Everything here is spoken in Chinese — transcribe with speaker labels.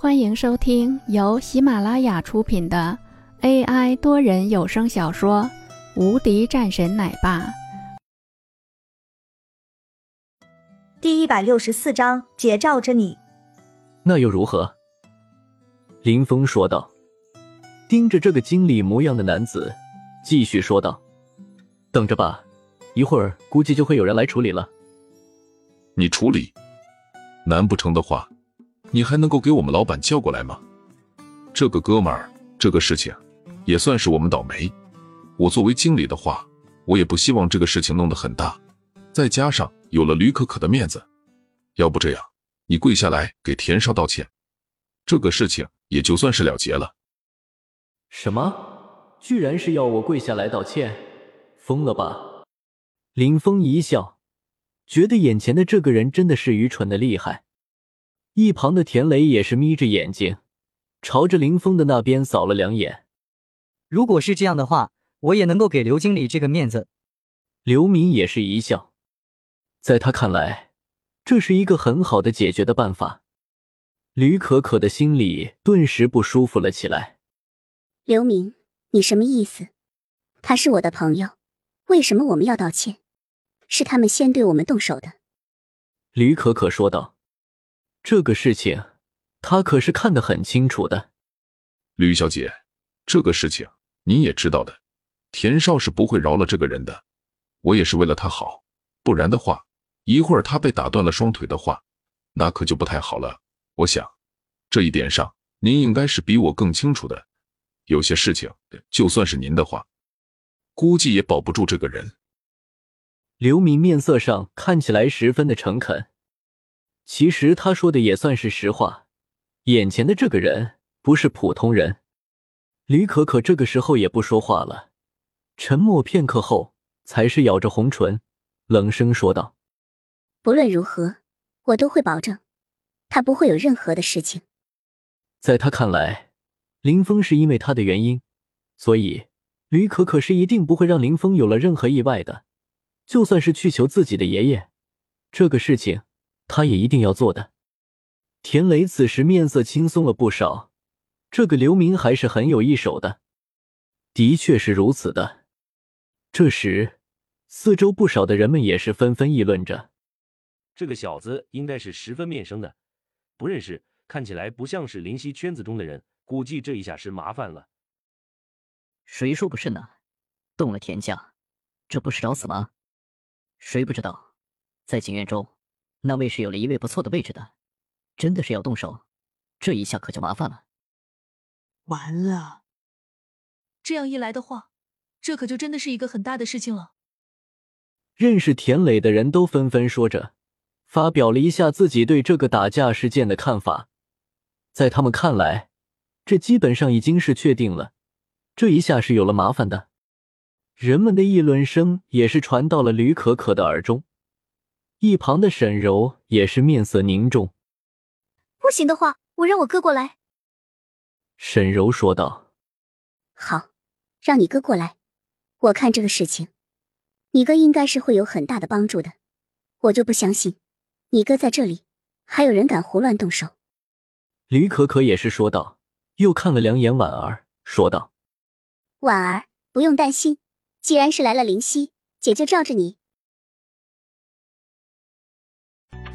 Speaker 1: 欢迎收听由喜马拉雅出品的 AI 多人有声小说《无敌战神奶爸》
Speaker 2: 第一百六十四章：姐罩着你。
Speaker 3: 那又如何？林峰说道，盯着这个经理模样的男子，继续说道：“等着吧，一会儿估计就会有人来处理了。
Speaker 4: 你处理？难不成的话？”你还能够给我们老板叫过来吗？这个哥们儿，这个事情也算是我们倒霉。我作为经理的话，我也不希望这个事情弄得很大。再加上有了吕可可的面子，要不这样，你跪下来给田少道歉，这个事情也就算是了结了。
Speaker 3: 什么？居然是要我跪下来道歉？疯了吧？林峰一笑，觉得眼前的这个人真的是愚蠢的厉害。一旁的田雷也是眯着眼睛，朝着林峰的那边扫了两眼。
Speaker 5: 如果是这样的话，我也能够给刘经理这个面子。
Speaker 3: 刘明也是一笑，在他看来，这是一个很好的解决的办法。吕可可的心里顿时不舒服了起来。
Speaker 6: 刘明，你什么意思？他是我的朋友，为什么我们要道歉？是他们先对我们动手的。
Speaker 3: 吕可可说道。这个事情，他可是看得很清楚的。
Speaker 4: 吕小姐，这个事情你也知道的，田少是不会饶了这个人的。我也是为了他好，不然的话，一会儿他被打断了双腿的话，那可就不太好了。我想，这一点上您应该是比我更清楚的。有些事情，就算是您的话，估计也保不住这个人。
Speaker 3: 刘明面色上看起来十分的诚恳。其实他说的也算是实话，眼前的这个人不是普通人。吕可可这个时候也不说话了，沉默片刻后，才是咬着红唇，冷声说道：“
Speaker 6: 不论如何，我都会保证，他不会有任何的事情。”
Speaker 3: 在他看来，林峰是因为他的原因，所以吕可可是一定不会让林峰有了任何意外的。就算是去求自己的爷爷，这个事情。他也一定要做的。田雷此时面色轻松了不少，这个刘明还是很有一手的。的确是如此的。这时，四周不少的人们也是纷纷议论着：“
Speaker 7: 这个小子应该是十分面生的，不认识，看起来不像是林夕圈子中的人，估计这一下是麻烦了。”
Speaker 8: 谁说不是呢？动了田家，这不是找死吗？谁不知道，在景院中。那位是有了一位不错的位置的，真的是要动手，这一下可就麻烦了。
Speaker 9: 完了，这样一来的话，这可就真的是一个很大的事情了。
Speaker 3: 认识田磊的人都纷纷说着，发表了一下自己对这个打架事件的看法。在他们看来，这基本上已经是确定了，这一下是有了麻烦的。人们的议论声也是传到了吕可可的耳中。一旁的沈柔也是面色凝重。
Speaker 10: 不行的话，我让我哥过来。
Speaker 3: 沈柔说道：“
Speaker 6: 好，让你哥过来。我看这个事情，你哥应该是会有很大的帮助的。我就不相信，你哥在这里还有人敢胡乱动手。”
Speaker 3: 吕可可也是说道，又看了两眼婉儿，说道：“
Speaker 6: 婉儿，不用担心，既然是来了灵犀，姐就罩着你。”